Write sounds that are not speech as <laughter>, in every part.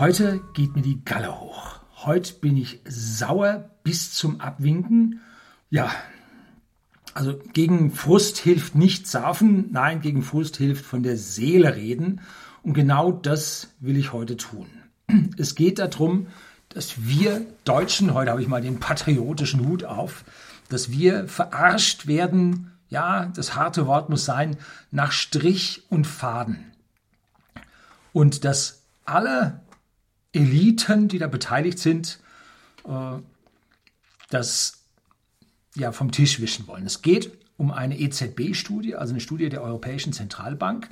Heute geht mir die Galle hoch. Heute bin ich sauer bis zum Abwinken. Ja, also gegen Frust hilft nicht saufen, nein, gegen Frust hilft von der Seele reden. Und genau das will ich heute tun. <clears throat> Es geht darum, dass wir Deutschen, heute habe ich mal den patriotischen Hut auf, dass wir verarscht werden, ja, das harte Wort muss sein, nach Strich und Faden. Und dass alle Eliten, die da beteiligt sind, äh, das ja vom Tisch wischen wollen. Es geht um eine EZB-Studie, also eine Studie der Europäischen Zentralbank.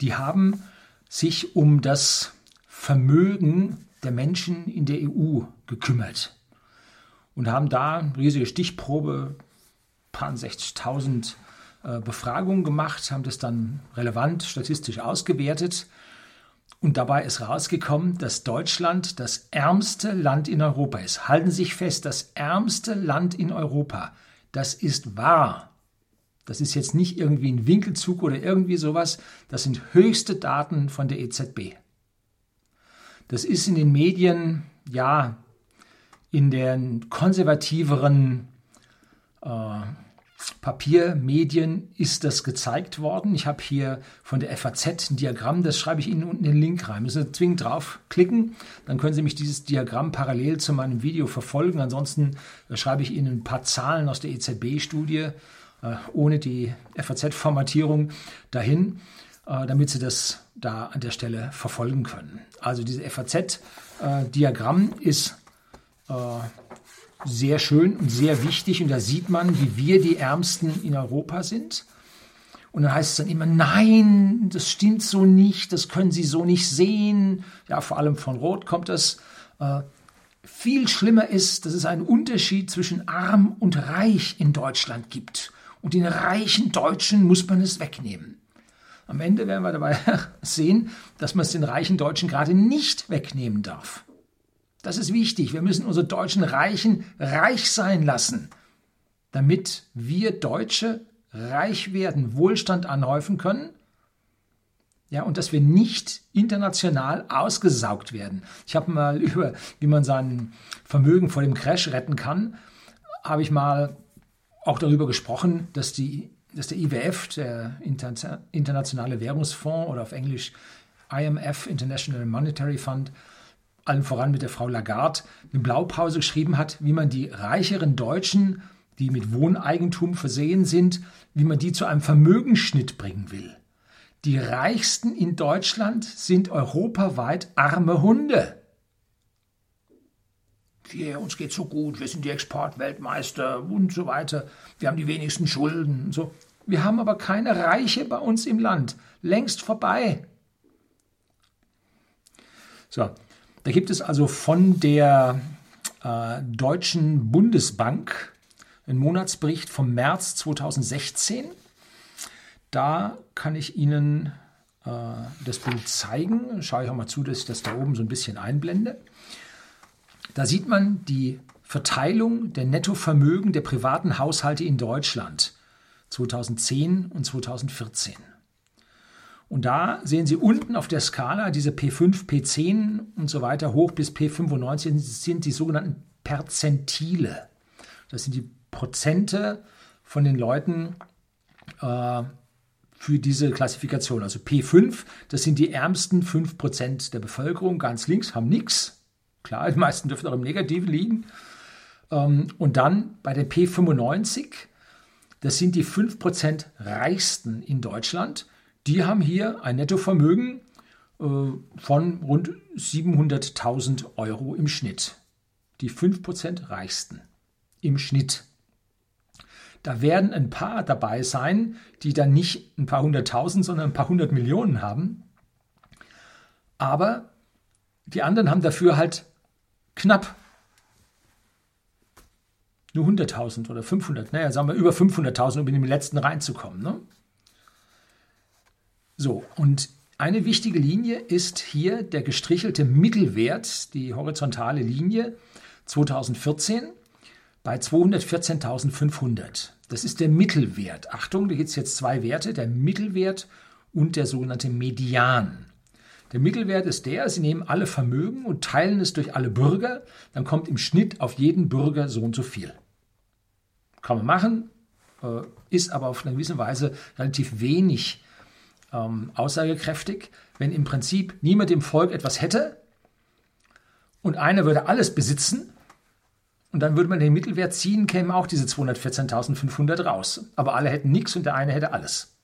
Die haben sich um das Vermögen der Menschen in der EU gekümmert und haben da eine riesige Stichprobe, paar 60.000 äh, Befragungen gemacht, haben das dann relevant statistisch ausgewertet und dabei ist rausgekommen, dass Deutschland das ärmste Land in Europa ist. Halten Sie sich fest, das ärmste Land in Europa. Das ist wahr. Das ist jetzt nicht irgendwie ein Winkelzug oder irgendwie sowas. Das sind höchste Daten von der EZB. Das ist in den Medien, ja, in den konservativeren äh, Papiermedien ist das gezeigt worden. Ich habe hier von der FAZ ein Diagramm, das schreibe ich Ihnen unten den Link rein. Müssen Sie zwingend draufklicken, dann können Sie mich dieses Diagramm parallel zu meinem Video verfolgen. Ansonsten äh, schreibe ich Ihnen ein paar Zahlen aus der EZB-Studie äh, ohne die FAZ-Formatierung dahin, äh, damit Sie das da an der Stelle verfolgen können. Also dieses FAZ-Diagramm ist sehr schön und sehr wichtig. Und da sieht man, wie wir die Ärmsten in Europa sind. Und dann heißt es dann immer, nein, das stimmt so nicht, das können Sie so nicht sehen. Ja, vor allem von Rot kommt das. Äh, viel schlimmer ist, dass es einen Unterschied zwischen arm und reich in Deutschland gibt. Und den reichen Deutschen muss man es wegnehmen. Am Ende werden wir dabei <laughs> sehen, dass man es den reichen Deutschen gerade nicht wegnehmen darf. Das ist wichtig. Wir müssen unsere deutschen Reichen reich sein lassen, damit wir Deutsche reich werden, Wohlstand anhäufen können. Ja, und dass wir nicht international ausgesaugt werden. Ich habe mal <laughs> über, wie man sein Vermögen vor dem Crash retten kann, habe ich mal auch darüber gesprochen, dass, die, dass der IWF, der Internationale Währungsfonds oder auf Englisch IMF, International Monetary Fund, allen voran mit der Frau Lagarde, eine Blaupause geschrieben hat, wie man die reicheren Deutschen, die mit Wohneigentum versehen sind, wie man die zu einem Vermögensschnitt bringen will. Die reichsten in Deutschland sind europaweit arme Hunde. Wir, uns geht so gut, wir sind die Exportweltmeister und so weiter. Wir haben die wenigsten Schulden. So. Wir haben aber keine Reiche bei uns im Land. Längst vorbei. So, da gibt es also von der äh, Deutschen Bundesbank einen Monatsbericht vom März 2016. Da kann ich Ihnen äh, das Bild zeigen. Schaue ich auch mal zu, dass ich das da oben so ein bisschen einblende. Da sieht man die Verteilung der Nettovermögen der privaten Haushalte in Deutschland 2010 und 2014. Und da sehen Sie unten auf der Skala diese P5, P10 und so weiter hoch bis P95 sind die sogenannten Perzentile. Das sind die Prozente von den Leuten äh, für diese Klassifikation. Also P5, das sind die ärmsten 5% der Bevölkerung. Ganz links haben nichts. Klar, die meisten dürfen auch im Negativen liegen. Ähm, und dann bei der P95, das sind die 5% reichsten in Deutschland die haben hier ein Nettovermögen äh, von rund 700.000 Euro im Schnitt. Die 5% reichsten im Schnitt. Da werden ein paar dabei sein, die dann nicht ein paar hunderttausend, sondern ein paar hundert Millionen haben. Aber die anderen haben dafür halt knapp nur 100.000 oder 500, naja, sagen wir über 500.000, um in den letzten reinzukommen. Ne? So, und eine wichtige Linie ist hier der gestrichelte Mittelwert, die horizontale Linie 2014 bei 214.500. Das ist der Mittelwert. Achtung, da gibt es jetzt zwei Werte, der Mittelwert und der sogenannte Median. Der Mittelwert ist der, Sie nehmen alle Vermögen und teilen es durch alle Bürger, dann kommt im Schnitt auf jeden Bürger so und so viel. Kann man machen, äh, ist aber auf eine gewisse Weise relativ wenig ähm, aussagekräftig, wenn im Prinzip niemand im Volk etwas hätte und einer würde alles besitzen und dann würde man den Mittelwert ziehen, kämen auch diese 214.500 raus. Aber alle hätten nichts und der eine hätte alles.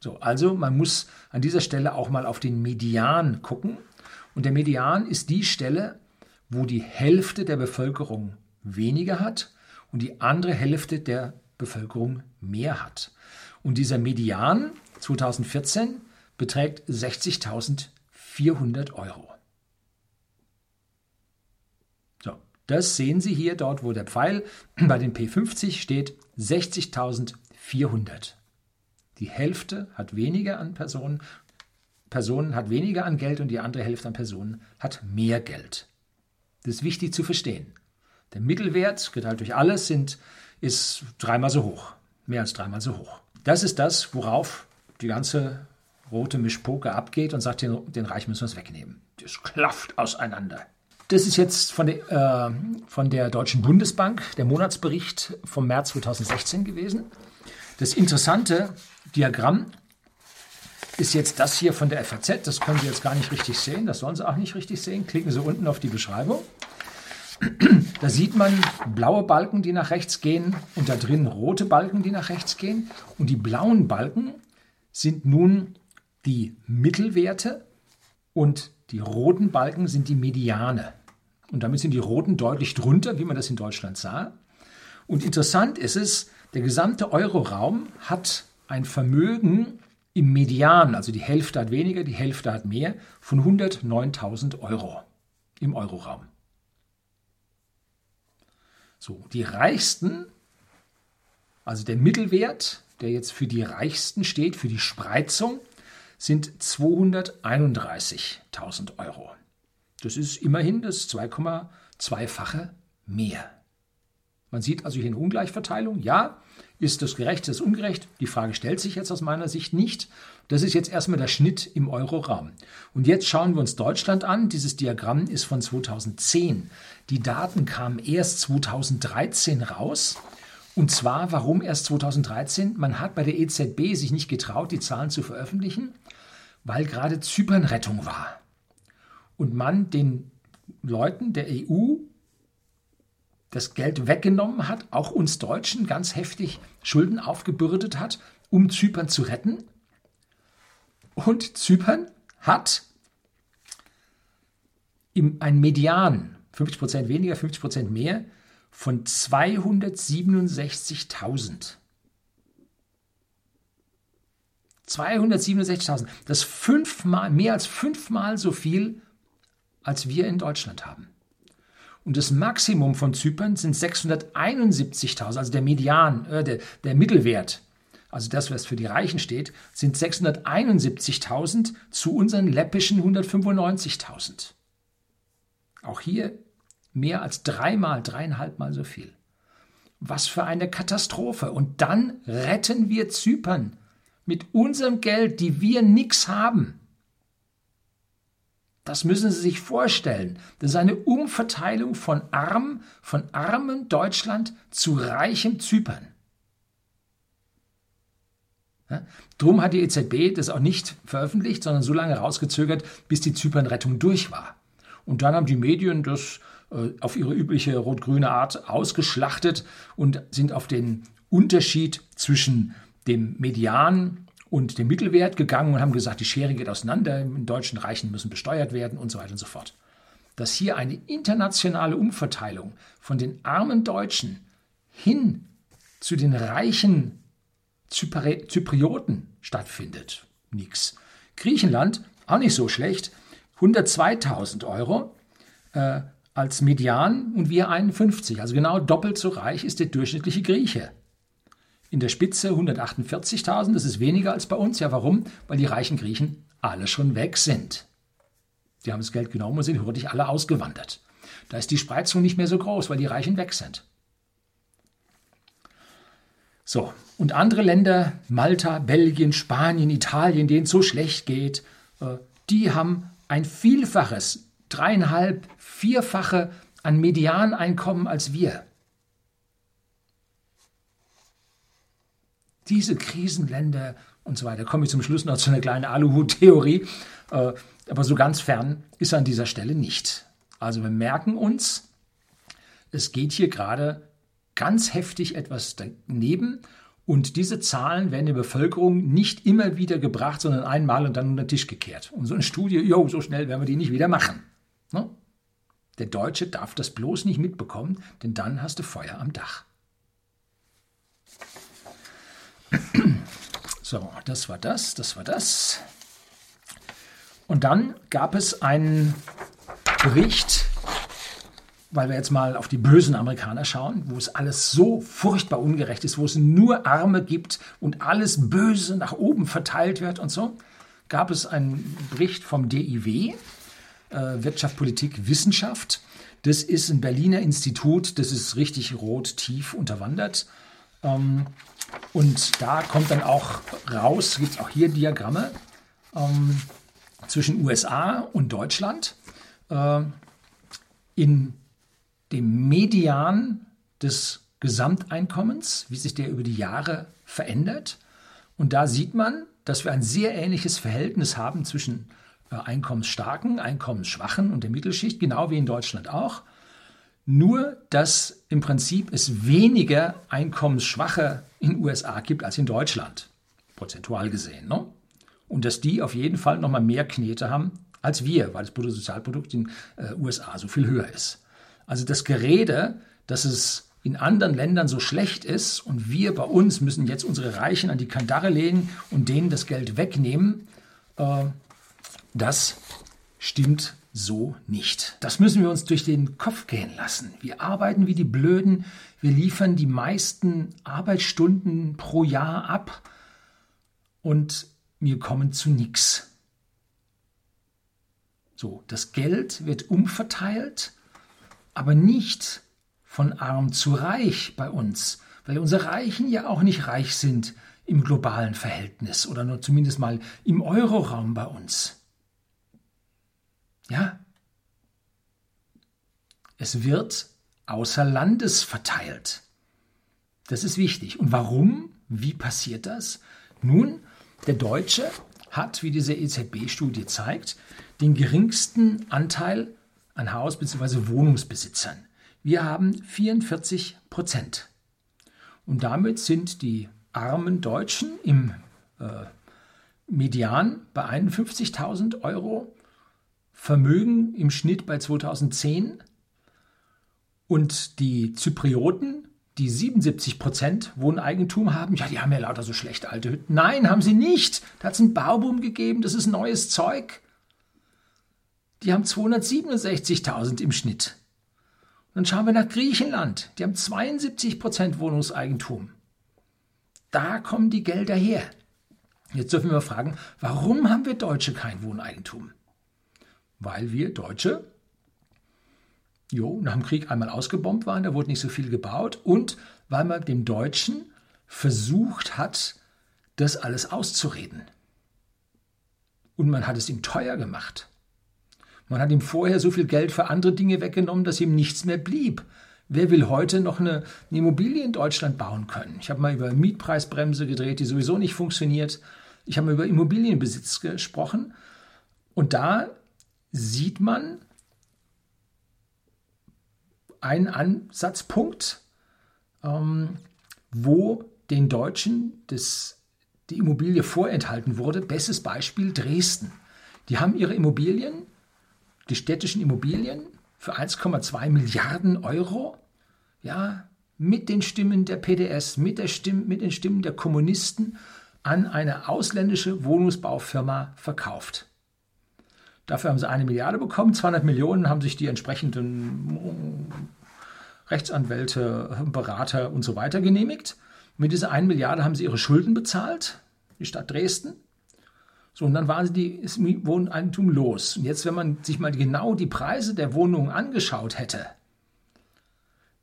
So, also man muss an dieser Stelle auch mal auf den Median gucken. Und der Median ist die Stelle, wo die Hälfte der Bevölkerung weniger hat und die andere Hälfte der Bevölkerung mehr hat. Und dieser Median 2014 beträgt 60.400 Euro. So, das sehen Sie hier dort, wo der Pfeil <clears throat> bei den P50 steht, 60.400. Die Hälfte hat weniger an Personen, Personen hat weniger an Geld und die andere Hälfte an Personen hat mehr Geld. Das ist wichtig zu verstehen. Der Mittelwert, geteilt durch alles, sind, ist dreimal so hoch. Mehr als dreimal so hoch. Das ist das, worauf die ganze rote Mischpoke abgeht und sagt, den, den Reich müssen wir es wegnehmen. Das klafft auseinander. Das ist jetzt von der, äh, von der Deutschen Bundesbank, der Monatsbericht vom März 2016 gewesen. Das interessante Diagramm ist jetzt das hier von der FAZ. Das können Sie jetzt gar nicht richtig sehen. Das sollen Sie auch nicht richtig sehen. Klicken Sie unten auf die Beschreibung. Da sieht man blaue Balken, die nach rechts gehen und da drin rote Balken, die nach rechts gehen. Und die blauen Balken sind nun die Mittelwerte und die roten Balken sind die Mediane. Und damit sind die roten deutlich drunter, wie man das in Deutschland sah. Und interessant ist es, der gesamte Euroraum hat ein Vermögen im Median, also die Hälfte hat weniger, die Hälfte hat mehr, von 109.000 Euro im Euroraum. So, die Reichsten, also der Mittelwert, der jetzt für die Reichsten steht, für die Spreizung, sind 231.000 Euro. Das ist immerhin das 2,2-fache mehr. Man sieht also hier eine Ungleichverteilung. Ja, ist das gerecht, ist das ungerecht? Die Frage stellt sich jetzt aus meiner Sicht nicht. Das ist jetzt erstmal der Schnitt im Euroraum. Und jetzt schauen wir uns Deutschland an. Dieses Diagramm ist von 2010. Die Daten kamen erst 2013 raus. Und zwar, warum erst 2013? Man hat bei der EZB sich nicht getraut, die Zahlen zu veröffentlichen, weil gerade Zypernrettung war. Und man den Leuten der EU das Geld weggenommen hat, auch uns Deutschen ganz heftig Schulden aufgebürdet hat, um Zypern zu retten. Und Zypern hat im, ein Median, 50 Prozent weniger, 50 Prozent mehr, von 267.000. 267.000. Das fünfmal, mehr als fünfmal so viel, als wir in Deutschland haben. Und das Maximum von Zypern sind 671.000, also der Median, äh, der, der Mittelwert, also das, was für die Reichen steht, sind 671.000 zu unseren läppischen 195.000. Auch hier mehr als dreimal, dreieinhalbmal so viel. Was für eine Katastrophe. Und dann retten wir Zypern mit unserem Geld, die wir nichts haben. Das müssen Sie sich vorstellen. Das ist eine Umverteilung von arm, von armem Deutschland zu reichem Zypern. Ja? Drum hat die EZB das auch nicht veröffentlicht, sondern so lange rausgezögert, bis die Zypernrettung durch war. Und dann haben die Medien das äh, auf ihre übliche rot-grüne Art ausgeschlachtet und sind auf den Unterschied zwischen dem Median und den Mittelwert gegangen und haben gesagt, die Schere geht auseinander, in deutschen Reichen müssen besteuert werden und so weiter und so fort. Dass hier eine internationale Umverteilung von den armen Deutschen hin zu den reichen Zypri Zyprioten stattfindet. Nix. Griechenland, auch nicht so schlecht, 102.000 Euro äh, als Median und wir 51. Also genau doppelt so reich ist der durchschnittliche Grieche. In der Spitze 148.000, das ist weniger als bei uns. Ja, warum? Weil die reichen Griechen alle schon weg sind. Die haben das Geld genommen und sind hurtig alle ausgewandert. Da ist die Spreizung nicht mehr so groß, weil die Reichen weg sind. So, und andere Länder, Malta, Belgien, Spanien, Italien, denen es so schlecht geht, äh, die haben ein Vielfaches, dreieinhalb, vierfache an Medianeinkommen als wir. Diese Krisenländer und so weiter, komme ich zum Schluss noch zu einer kleinen Aluhut-Theorie, äh, aber so ganz fern ist an dieser Stelle nicht. Also wir merken uns, es geht hier gerade ganz heftig etwas daneben und diese Zahlen werden der Bevölkerung nicht immer wieder gebracht, sondern einmal und dann unter den Tisch gekehrt. Und so eine Studie, jo, so schnell werden wir die nicht wieder machen. Ne? Der Deutsche darf das bloß nicht mitbekommen, denn dann hast du Feuer am Dach. <clears throat> So, das war das, das war das. Und dann gab es einen Bericht weil wir jetzt mal auf die bösen Amerikaner schauen, wo es alles so furchtbar ungerecht ist, wo es nur Arme gibt und alles Böse nach oben verteilt wird und so, gab es einen Bericht vom DIW, äh, Wirtschaft, Politik, Wissenschaft. Das ist ein Berliner Institut, das ist richtig rot tief unterwandert. Ähm, und da kommt dann auch raus, gibt es auch hier Diagramme ähm, zwischen USA und Deutschland. Äh, in dem Median des Gesamteinkommens, wie sich der über die Jahre verändert. Und da sieht man, dass wir ein sehr ähnliches Verhältnis haben zwischen äh, einkommensstarken, einkommensschwachen und der Mittelschicht, genau wie in Deutschland auch. Nur, dass im Prinzip es weniger Einkommensschwache in USA gibt als in Deutschland, prozentual gesehen. Ne? Und dass die auf jeden Fall nochmal mehr Knete haben als wir, weil das Bruttosozialprodukt in den äh, USA so viel höher ist. Also das Gerede, dass es in anderen Ländern so schlecht ist und wir bei uns müssen jetzt unsere Reichen an die Kandare lehnen und denen das Geld wegnehmen, äh, das stimmt so nicht. Das müssen wir uns durch den Kopf gehen lassen. Wir arbeiten wie die Blöden, wir liefern die meisten Arbeitsstunden pro Jahr ab und wir kommen zu nichts. So, das Geld wird umverteilt aber nicht von arm zu reich bei uns, weil unsere Reichen ja auch nicht reich sind im globalen Verhältnis oder nur zumindest mal im Euroraum bei uns. Ja, es wird außer Landes verteilt. Das ist wichtig. Und warum? Wie passiert das? Nun, der Deutsche hat, wie diese EZB-Studie zeigt, den geringsten Anteil an Haus- bzw. Wohnungsbesitzern. Wir haben 44 Prozent. Und damit sind die armen Deutschen im äh, Median bei 51.000 Euro, Vermögen im Schnitt bei 2010 und die Zyprioten, die 77 Prozent Wohneigentum haben, ja, die haben ja lauter so schlechte alte Hütten. Nein, haben sie nicht. Da hat es einen Bauboom gegeben, das ist neues Zeug. Die haben 267.000 im Schnitt. dann schauen wir nach Griechenland. Die haben 72 Prozent Wohnungseigentum. Da kommen die Gelder her. Jetzt dürfen wir fragen, warum haben wir Deutsche kein Wohneigentum? Weil wir Deutsche jo, nach dem Krieg einmal ausgebombt waren, da wurde nicht so viel gebaut und weil man dem Deutschen versucht hat, das alles auszureden. Und man hat es ihm teuer gemacht. Man hat ihm vorher so viel Geld für andere Dinge weggenommen, dass ihm nichts mehr blieb. Wer will heute noch eine, eine Immobilie in Deutschland bauen können? Ich habe mal über Mietpreisbremse gedreht, die sowieso nicht funktioniert. Ich habe mal über Immobilienbesitz gesprochen. Und da sieht man einen Ansatzpunkt, ähm, wo den Deutschen das, die Immobilie vorenthalten wurde. Bestes Beispiel Dresden. Die haben ihre Immobilien die städtischen Immobilien für 1,2 Milliarden Euro, ja, mit den Stimmen der PDS, mit, der Stimme, mit den Stimmen der Kommunisten an eine ausländische Wohnungsbaufirma verkauft. Dafür haben sie eine Milliarde bekommen, 200 Millionen haben sich die entsprechenden Rechtsanwälte, Berater und so weiter genehmigt. Mit dieser 1 Milliarde haben sie ihre Schulden bezahlt, die Stadt Dresden. So, und dann waren sie die, Wohneigentum los. Und jetzt, wenn man sich mal genau die Preise der Wohnungen angeschaut hätte,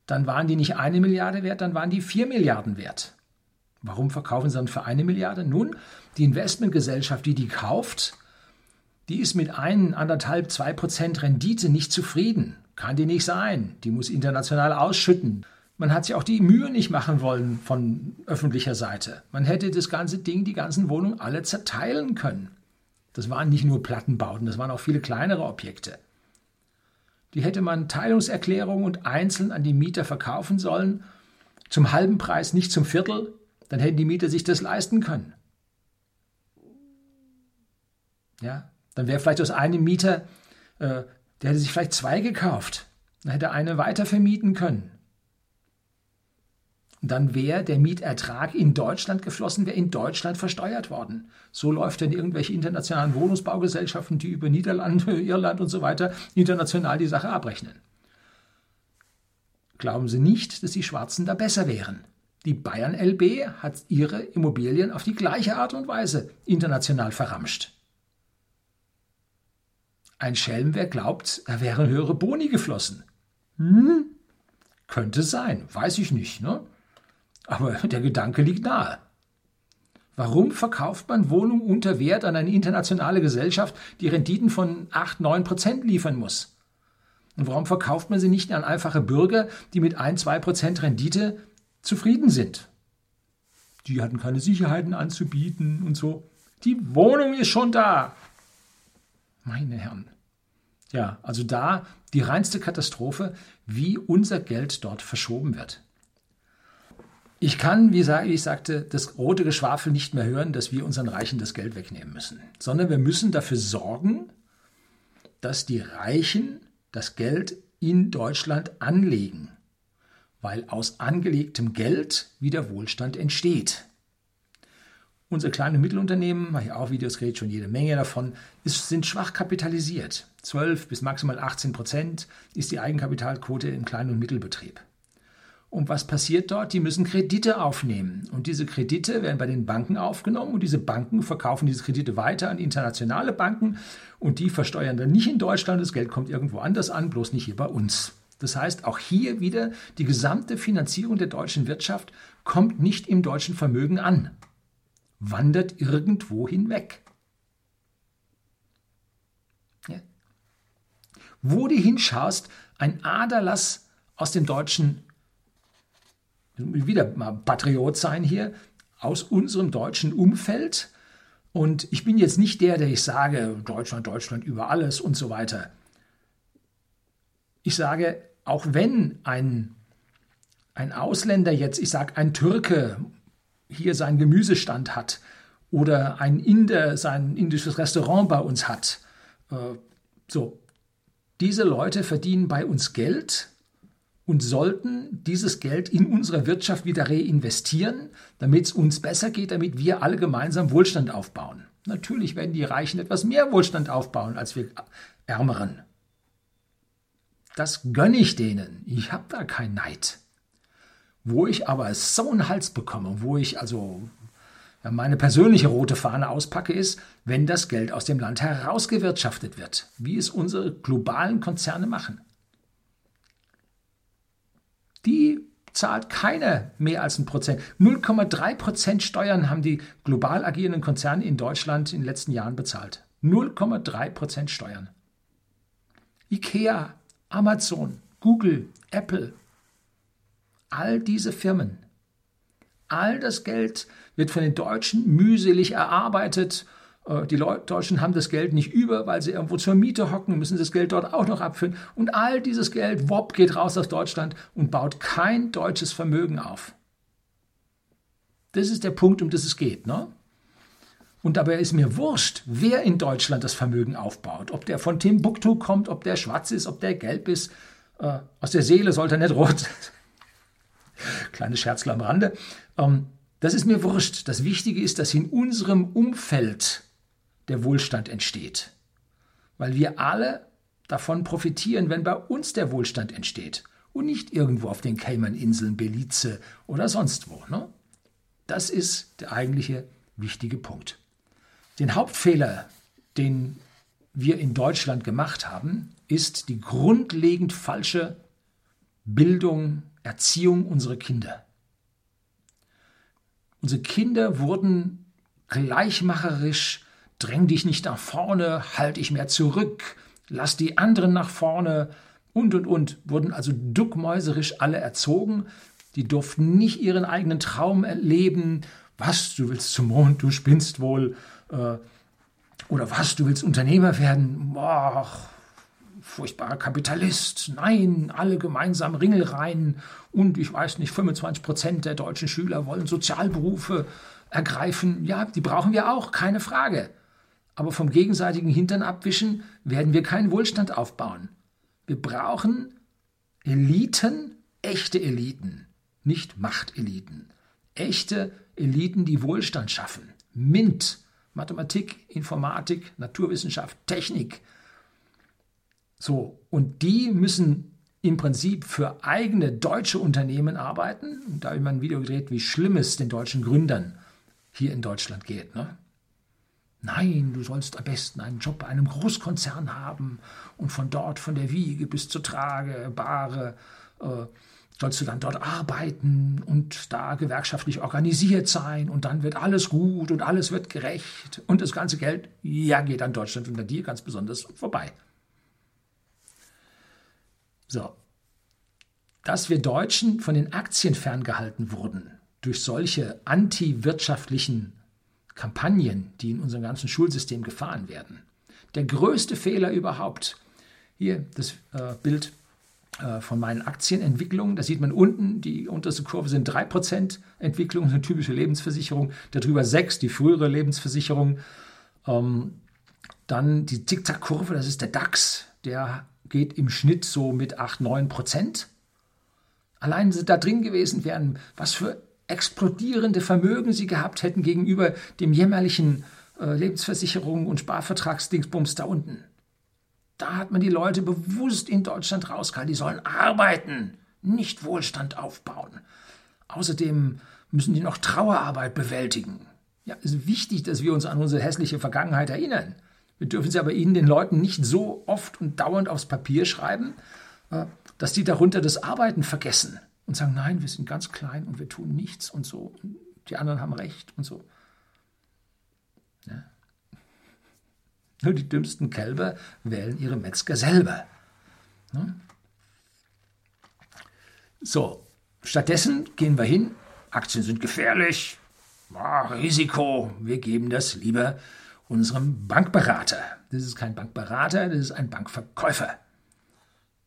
dann waren die nicht eine Milliarde wert, dann waren die vier Milliarden wert. Warum verkaufen sie dann für eine Milliarde? Nun, die Investmentgesellschaft, die die kauft, die ist mit ein, anderthalb, zwei Prozent Rendite nicht zufrieden. Kann die nicht sein. Die muss international ausschütten. Man hat sich auch die Mühe nicht machen wollen von öffentlicher Seite. Man hätte das ganze Ding, die ganzen Wohnungen alle zerteilen können. Das waren nicht nur Plattenbauten, das waren auch viele kleinere Objekte. Die hätte man Teilungserklärung und einzeln an die Mieter verkaufen sollen, zum halben Preis, nicht zum Viertel, dann hätten die Mieter sich das leisten können. Ja, dann wäre vielleicht aus einem Mieter, äh, der hätte sich vielleicht zwei gekauft, dann hätte eine weiter vermieten können dann wäre der Mietertrag in Deutschland geflossen, wäre in Deutschland versteuert worden. So läuft denn irgendwelche internationalen Wohnungsbaugesellschaften, die über Niederlande, <laughs> Irland und so weiter international die Sache abrechnen. Glauben Sie nicht, dass die Schwarzen da besser wären. Die Bayern LB hat ihre Immobilien auf die gleiche Art und Weise international verramscht. Ein Schelm, wer glaubt, da wären höhere Boni geflossen. Hm? Könnte sein, weiß ich nicht. Ne? Aber <laughs> der Gedanke liegt nahe. Warum verkauft man Wohnungen unter Wert an eine internationale Gesellschaft, die Renditen von 8, 9 Prozent liefern muss? Und warum verkauft man sie nicht an einfache Bürger, die mit 1, 2 Prozent Rendite zufrieden sind? Die hatten keine Sicherheiten anzubieten und so. Die Wohnung ist schon da. Meine Herren. Ja, also da die reinste Katastrophe, wie unser Geld dort verschoben wird. Ich kann, wie ich sagte, das rote Geschwafel nicht mehr hören, dass wir unseren Reichen das Geld wegnehmen müssen, sondern wir müssen dafür sorgen, dass die Reichen das Geld in Deutschland anlegen, weil aus angelegtem Geld wieder Wohlstand entsteht. Unsere kleinen und Mittelunternehmen, mache ich auch Videos, rede schon jede Menge davon, ist, sind schwach kapitalisiert. 12 bis maximal 18 Prozent ist die Eigenkapitalquote im Klein- und Mittelbetrieb. Und was passiert dort? Die müssen Kredite aufnehmen. Und diese Kredite werden bei den Banken aufgenommen und diese Banken verkaufen diese Kredite weiter an internationale Banken und die versteuern dann nicht in Deutschland. Das Geld kommt irgendwo anders an, bloß nicht hier bei uns. Das heißt, auch hier wieder die gesamte Finanzierung der deutschen Wirtschaft kommt nicht im deutschen Vermögen an, wandert irgendwo hinweg. Ja. Wo du hinschaust, ein Aderlass aus dem deutschen wieder mal Patriot sein hier, aus unserem deutschen Umfeld. Und ich bin jetzt nicht der, der ich sage, Deutschland, Deutschland über alles und so weiter. Ich sage, auch wenn ein, ein Ausländer jetzt, ich sage ein Türke, hier seinen Gemüsestand hat oder ein Inder sein indisches Restaurant bei uns hat, äh, so, diese Leute verdienen bei uns Geld und sollten dieses Geld in unsere Wirtschaft wieder reinvestieren, damit es uns besser geht, damit wir alle gemeinsam Wohlstand aufbauen. Natürlich werden die Reichen etwas mehr Wohlstand aufbauen als wir Ärmeren. Das gönne ich denen. Ich habe da keinen Neid. Wo ich aber so einen Hals bekomme, wo ich also meine persönliche rote Fahne auspacke, ist, wenn das Geld aus dem Land herausgewirtschaftet wird, wie es unsere globalen Konzerne machen die zahlt keine mehr als ein Prozent. 0,3 Prozent Steuern haben die global agierenden Konzerne in Deutschland in den letzten Jahren bezahlt. 0,3 Prozent Steuern. IKEA, Amazon, Google, Apple, all diese Firmen, all das Geld wird von den Deutschen mühselig erarbeitet äh, die Deutschen haben das Geld nicht über, weil sie irgendwo zur Miete hocken, müssen das Geld dort auch noch abführen. Und all dieses Geld, wopp, geht raus aus Deutschland und baut kein deutsches Vermögen auf. Das ist der Punkt, um das es geht. Ne? Und dabei ist mir wurscht, wer in Deutschland das Vermögen aufbaut. Ob der von Timbuktu kommt, ob der schwarz ist, ob der gelb ist. Äh, aus der Seele sollte er nicht rot. Kleines Scherzler am Rande. Ähm, das ist mir wurscht. Das Wichtige ist, dass in unserem Umfeld der Wohlstand entsteht. Weil wir alle davon profitieren, wenn bei uns der Wohlstand entsteht und nicht irgendwo auf den Cayman-Inseln, Belize oder sonst wo. Ne? Das ist der eigentliche wichtige Punkt. Den Hauptfehler, den wir in Deutschland gemacht haben, ist die grundlegend falsche Bildung, Erziehung unserer Kinder. Unsere Kinder wurden gleichmacherisch dräng dich nicht nach vorne, halt dich mehr zurück, lass die anderen nach vorne und und und, wurden also duckmäuserisch alle erzogen. Die durften nicht ihren eigenen Traum erleben. Was, du willst zum Mond, du spinnst wohl. Äh, oder was, du willst Unternehmer werden? Boah, furchtbarer Kapitalist. Nein, alle gemeinsam Ringelreihen. Und ich weiß nicht, 25 Prozent der deutschen Schüler wollen Sozialberufe ergreifen. Ja, die brauchen wir auch, keine Frage. Aber vom gegenseitigen Hintern abwischen werden wir keinen Wohlstand aufbauen. Wir brauchen Eliten, echte Eliten, nicht Machteliten. Echte Eliten, die Wohlstand schaffen. MINT, Mathematik, Informatik, Naturwissenschaft, Technik. So, und die müssen im Prinzip für eigene deutsche Unternehmen arbeiten. da habe ich mal ein Video gedreht, wie schlimm es den deutschen Gründern hier in Deutschland geht. Ne? Nein, du sollst am besten einen Job bei einem Großkonzern haben und von dort, von der Wiege bis zur Trage, Bahre, äh, sollst du dann dort arbeiten und da gewerkschaftlich organisiert sein und dann wird alles gut und alles wird gerecht und das ganze Geld, ja, geht an Deutschland unter dir ganz besonders vorbei. So. Dass wir Deutschen von den Aktien ferngehalten wurden durch solche antiwirtschaftlichen Kampagnen, die in unserem ganzen Schulsystem gefahren werden. Der größte Fehler überhaupt. Hier das äh, Bild äh, von meinen Aktienentwicklungen. Da sieht man unten, die unterste Kurve sind 3% Entwicklung, eine typische Lebensversicherung. Darüber 6, die frühere Lebensversicherung. Ähm, dann die Zickzack-Kurve, das ist der DAX. Der geht im Schnitt so mit 8, 9% Allein sie da drin gewesen wären, was für explodierende Vermögen sie gehabt hätten gegenüber dem jämmerlichen äh, Lebensversicherung und Sparvertragsdingsbums da unten. Da hat man die Leute bewusst in Deutschland rausgehalten. Die sollen arbeiten, nicht Wohlstand aufbauen. Außerdem müssen die noch Trauerarbeit bewältigen. Ja, es ist wichtig, dass wir uns an unsere hässliche Vergangenheit erinnern. Wir dürfen sie aber ihnen, den Leuten, nicht so oft und dauernd aufs Papier schreiben, äh, dass die darunter das Arbeiten vergessen und sagen, nein, wir sind ganz klein und wir tun nichts und so. Und die anderen haben recht und so. Ja. Nur die dümmsten Kälber wählen ihre Metzger selber. Ja. So, stattdessen gehen wir hin, Aktien sind gefährlich, oh, Risiko, wir geben das lieber unserem Bankberater. Das ist kein Bankberater, das ist ein Bankverkäufer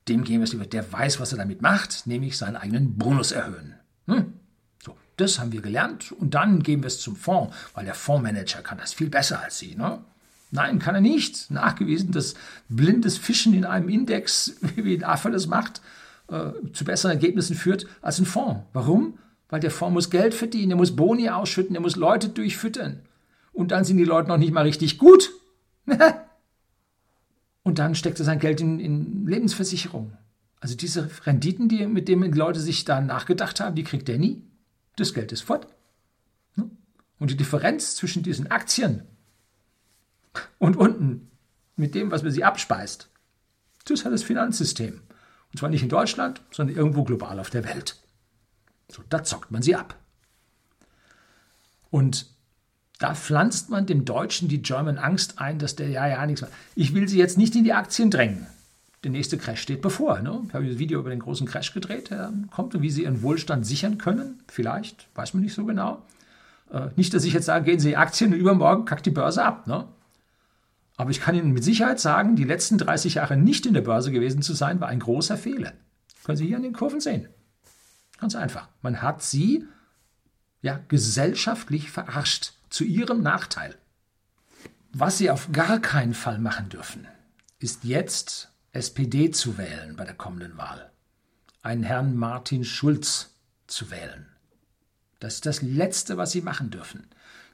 dem gehen wir es lieber. Der weiß, was er damit macht, nämlich seinen eigenen Bonus erhöhen. Hm? So, das haben wir gelernt und dann geben wir es zum Fonds, weil der Fondsmanager kann das viel besser als Sie. Ne? Nein, kann er nicht. Nachgewiesen, dass blindes Fischen in einem Index, <laughs> wie ein Affe das macht, äh, zu besseren Ergebnissen führt als ein Fonds. Warum? Weil der Fonds muss Geld verdienen, er muss Boni ausschütten, er muss Leute durchfüttern. Und dann sind die Leute noch nicht mal richtig gut. <laughs> Und dann steckt er sein Geld in, in Lebensversicherung. Also diese Renditen, die, mit denen die Leute sich da nachgedacht haben, die kriegt er nie. Das Geld ist fort. Ne? Und die Differenz zwischen diesen Aktien und unten mit dem, was man sie abspeist, das hat das Finanzsystem. Und zwar nicht in Deutschland, sondern irgendwo global auf der Welt. So, da zockt man sie ab. Und da pflanzt man dem Deutschen die German Angst ein, dass der ja ja nichts macht. Ich will sie jetzt nicht in die Aktien drängen. Der nächste Crash steht bevor. Ne? Ich habe ein Video über den großen Crash gedreht, der kommt und wie sie ihren Wohlstand sichern können. Vielleicht, weiß man nicht so genau. Äh, nicht, dass ich jetzt sage, gehen Sie in die Aktien und übermorgen kackt die Börse ab. Ne? Aber ich kann Ihnen mit Sicherheit sagen, die letzten 30 Jahre nicht in der Börse gewesen zu sein, war ein großer Fehler. Können Sie hier an den Kurven sehen. Ganz einfach. Man hat sie ja gesellschaftlich verarscht zu ihrem Nachteil. Was sie auf gar keinen Fall machen dürfen, ist jetzt SPD zu wählen bei der kommenden Wahl. Einen Herrn Martin Schulz zu wählen. Das ist das Letzte, was sie machen dürfen.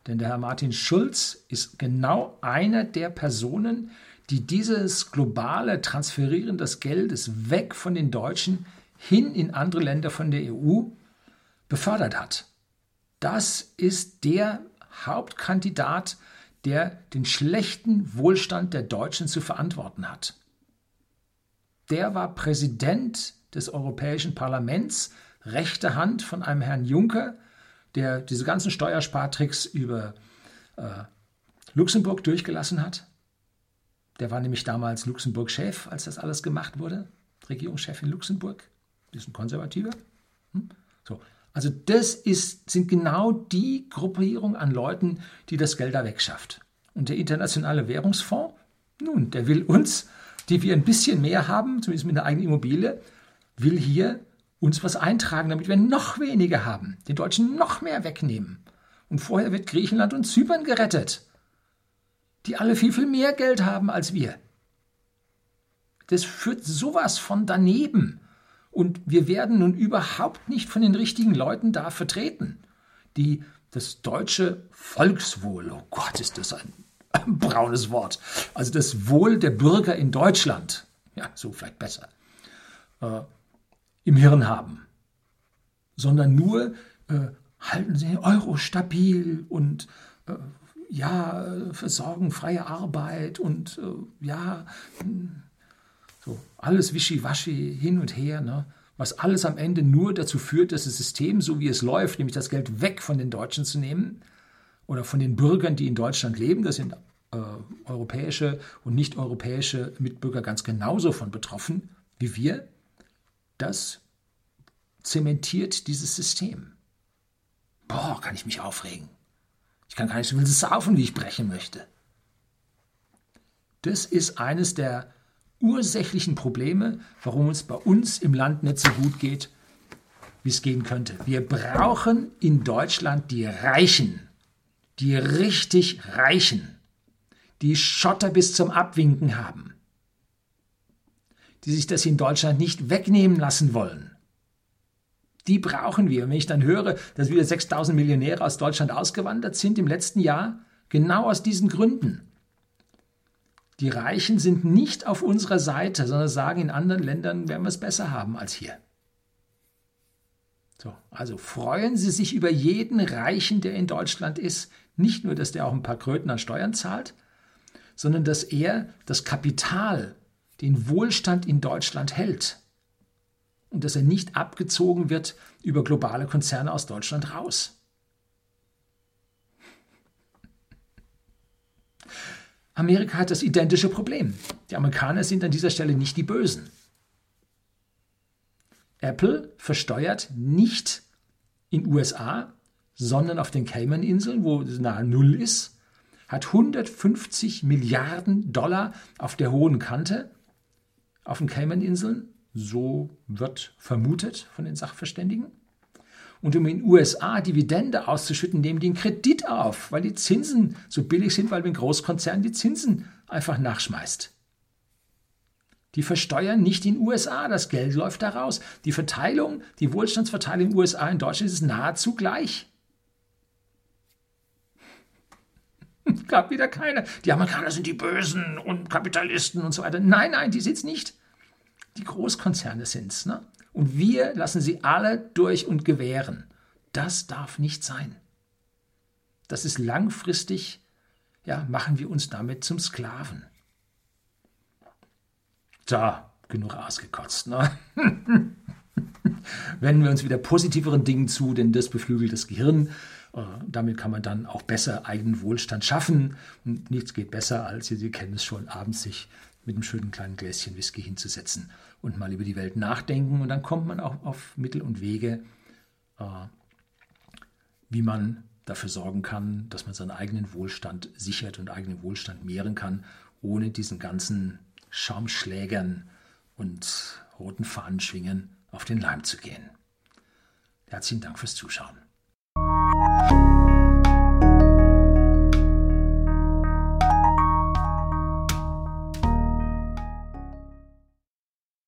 Denn der Herr Martin Schulz ist genau einer der Personen, die dieses globale Transferieren des Geldes weg von den Deutschen hin in andere Länder von der EU befördert hat. Das ist der Hauptkandidat, der den schlechten Wohlstand der Deutschen zu verantworten hat. Der war Präsident des Europäischen Parlaments, rechte Hand von einem Herrn Juncker, der diese ganzen Steuerspartricks über äh, Luxemburg durchgelassen hat. Der war nämlich damals Luxemburg-Chef, als das alles gemacht wurde. Regierungschef in Luxemburg. Das ist ein Konservativer. Hm? So. Also das ist, sind genau die Gruppierung an Leuten, die das Geld da wegschafft. Und der Internationale Währungsfonds, nun, der will uns, die wir ein bisschen mehr haben, zumindest mit einer eigenen Immobilie, will hier uns was eintragen, damit wir noch weniger haben, den Deutschen noch mehr wegnehmen. Und vorher wird Griechenland und Zypern gerettet, die alle viel, viel mehr Geld haben als wir. Das führt sowas von daneben. Und wir werden nun überhaupt nicht von den richtigen Leuten da vertreten, die das deutsche Volkswohl, oh Gott, ist das ein <laughs> braunes Wort, also das Wohl der Bürger in Deutschland, ja, so vielleicht besser, äh, im Hirn haben, sondern nur äh, halten Sie den Euro stabil und äh, ja, versorgen freie Arbeit und äh, ja, so alles wischiwaschi hin und her, ne? was alles am Ende nur dazu führt, dass das System, so wie es läuft, nämlich das Geld weg von den Deutschen zu nehmen oder von den Bürgern, die in Deutschland leben, das sind äh, europäische und nicht-europäische Mitbürger ganz genauso von betroffen wie wir, das zementiert dieses System. Boah, kann ich mich aufregen. Ich kann gar nicht so viel saufen, wie ich brechen möchte. Das ist eines der ursächlichen Probleme, warum es bei uns im Land nicht so gut geht, wie es gehen könnte. Wir brauchen in Deutschland die Reichen, die richtig Reichen, die Schotter bis zum Abwinken haben, die sich das in Deutschland nicht wegnehmen lassen wollen. Die brauchen wir. Und wenn ich dann höre, dass wieder 6000 Millionäre aus Deutschland ausgewandert sind im letzten Jahr, genau aus diesen Gründen. Die Reichen sind nicht auf unserer Seite, sondern sagen, in anderen Ländern werden wir es besser haben als hier. So, also freuen Sie sich über jeden Reichen, der in Deutschland ist. Nicht nur, dass der auch ein paar Kröten an Steuern zahlt, sondern dass er das Kapital, den Wohlstand in Deutschland hält und dass er nicht abgezogen wird über globale Konzerne aus Deutschland raus. Amerika hat das identische Problem. Die Amerikaner sind an dieser Stelle nicht die Bösen. Apple versteuert nicht in USA, sondern auf den Cayman-Inseln, wo es nahe Null ist, hat 150 Milliarden Dollar auf der hohen Kante auf den Cayman-Inseln. So wird vermutet von den Sachverständigen. Und um in den USA Dividende auszuschütten, nehmen die einen Kredit auf, weil die Zinsen so billig sind, weil ein Großkonzern die Zinsen einfach nachschmeißt. Die versteuern nicht in den USA, das Geld läuft da raus. Die Verteilung, die Wohlstandsverteilung in den USA in Deutschland ist nahezu gleich. <laughs> Gab wieder keine. Die Amerikaner sind die Bösen und Kapitalisten und so weiter. Nein, nein, die sind es nicht. Die Großkonzerne sind es. Ne? Und wir lassen sie alle durch und gewähren. Das darf nicht sein. Das ist langfristig, ja, machen wir uns damit zum Sklaven. Da, genug ausgekotzt, ne? <laughs> Wenden wir uns wieder positiveren Dingen zu, denn das beflügelt das Gehirn. Äh, damit kann man dann auch besser eigenen Wohlstand schaffen. Und nichts geht besser, als Sie kennen es schon, abends sich mit einem schönen kleinen Gläschen Whisky hinzusetzen und mal über die Welt nachdenken. Und dann kommt man auch auf Mittel und Wege, äh, wie man dafür sorgen kann, dass man seinen eigenen Wohlstand sichert und eigenen Wohlstand mehren kann, ohne diesen ganzen Schaumschlägern und roten Fahnenschwingen auf den Leim zu gehen. Herzlichen Dank fürs Zuschauen.